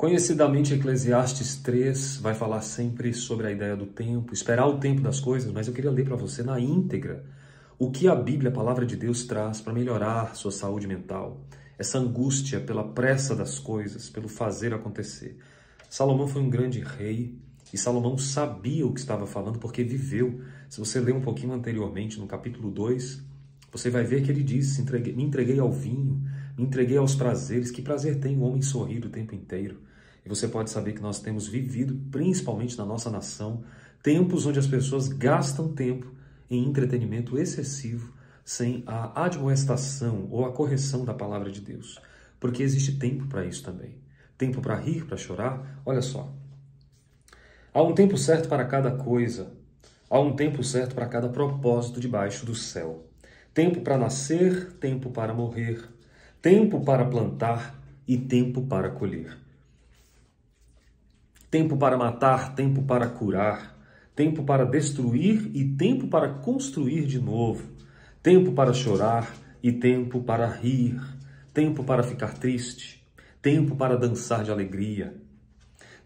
Conhecidamente, Eclesiastes 3 vai falar sempre sobre a ideia do tempo, esperar o tempo das coisas, mas eu queria ler para você na íntegra o que a Bíblia, a palavra de Deus, traz para melhorar sua saúde mental, essa angústia pela pressa das coisas, pelo fazer acontecer. Salomão foi um grande rei e Salomão sabia o que estava falando porque viveu. Se você ler um pouquinho anteriormente, no capítulo 2, você vai ver que ele disse: Me entreguei ao vinho, me entreguei aos prazeres. Que prazer tem o homem sorrir o tempo inteiro? E você pode saber que nós temos vivido, principalmente na nossa nação, tempos onde as pessoas gastam tempo em entretenimento excessivo, sem a admoestação ou a correção da palavra de Deus. Porque existe tempo para isso também. Tempo para rir, para chorar. Olha só. Há um tempo certo para cada coisa. Há um tempo certo para cada propósito debaixo do céu. Tempo para nascer, tempo para morrer. Tempo para plantar e tempo para colher. Tempo para matar, tempo para curar, tempo para destruir e tempo para construir de novo, tempo para chorar e tempo para rir, tempo para ficar triste, tempo para dançar de alegria,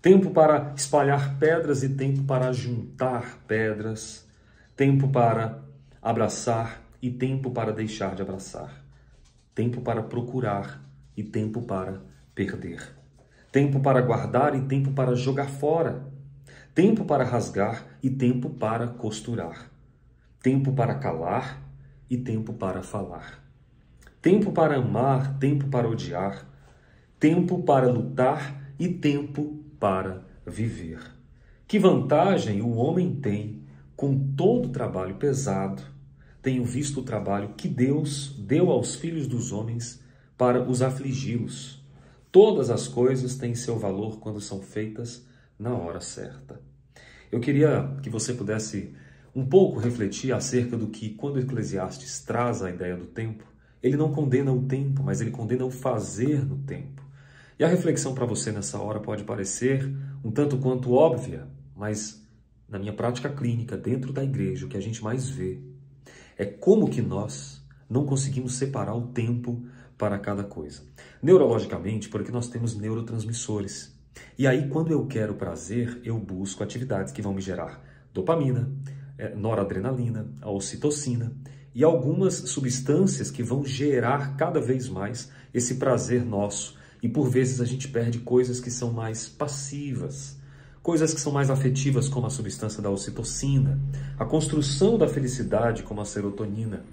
tempo para espalhar pedras e tempo para juntar pedras, tempo para abraçar e tempo para deixar de abraçar, tempo para procurar e tempo para perder tempo para guardar e tempo para jogar fora, tempo para rasgar e tempo para costurar, tempo para calar e tempo para falar, tempo para amar, tempo para odiar, tempo para lutar e tempo para viver. Que vantagem o homem tem com todo o trabalho pesado? Tenho visto o trabalho que Deus deu aos filhos dos homens para os afligi-los Todas as coisas têm seu valor quando são feitas na hora certa. Eu queria que você pudesse um pouco refletir acerca do que, quando Eclesiastes traz a ideia do tempo, ele não condena o tempo, mas ele condena o fazer no tempo. E a reflexão para você nessa hora pode parecer um tanto quanto óbvia, mas na minha prática clínica, dentro da igreja, o que a gente mais vê é como que nós não conseguimos separar o tempo para cada coisa. Neurologicamente, porque nós temos neurotransmissores. E aí, quando eu quero prazer, eu busco atividades que vão me gerar dopamina, eh, noradrenalina, a ocitocina e algumas substâncias que vão gerar cada vez mais esse prazer nosso. E por vezes a gente perde coisas que são mais passivas, coisas que são mais afetivas, como a substância da ocitocina, a construção da felicidade, como a serotonina.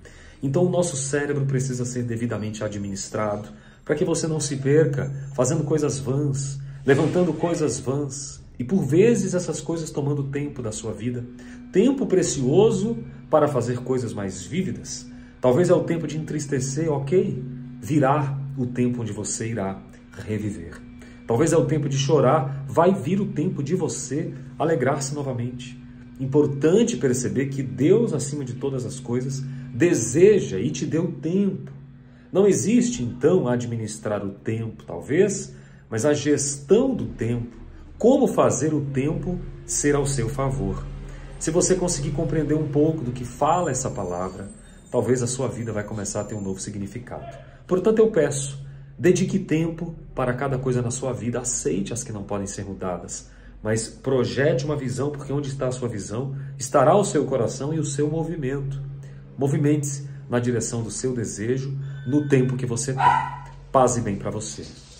Então, o nosso cérebro precisa ser devidamente administrado para que você não se perca fazendo coisas vãs, levantando coisas vãs e por vezes essas coisas tomando tempo da sua vida, tempo precioso para fazer coisas mais vívidas. Talvez é o tempo de entristecer, ok? Virá o tempo onde você irá reviver. Talvez é o tempo de chorar, vai vir o tempo de você alegrar-se novamente. Importante perceber que Deus, acima de todas as coisas, deseja e te deu tempo. Não existe, então, administrar o tempo, talvez, mas a gestão do tempo, como fazer o tempo ser ao seu favor. Se você conseguir compreender um pouco do que fala essa palavra, talvez a sua vida vai começar a ter um novo significado. Portanto, eu peço, dedique tempo para cada coisa na sua vida, aceite as que não podem ser mudadas, mas projete uma visão, porque onde está a sua visão, estará o seu coração e o seu movimento. Movimente-se na direção do seu desejo no tempo que você tem. Paz e bem para você.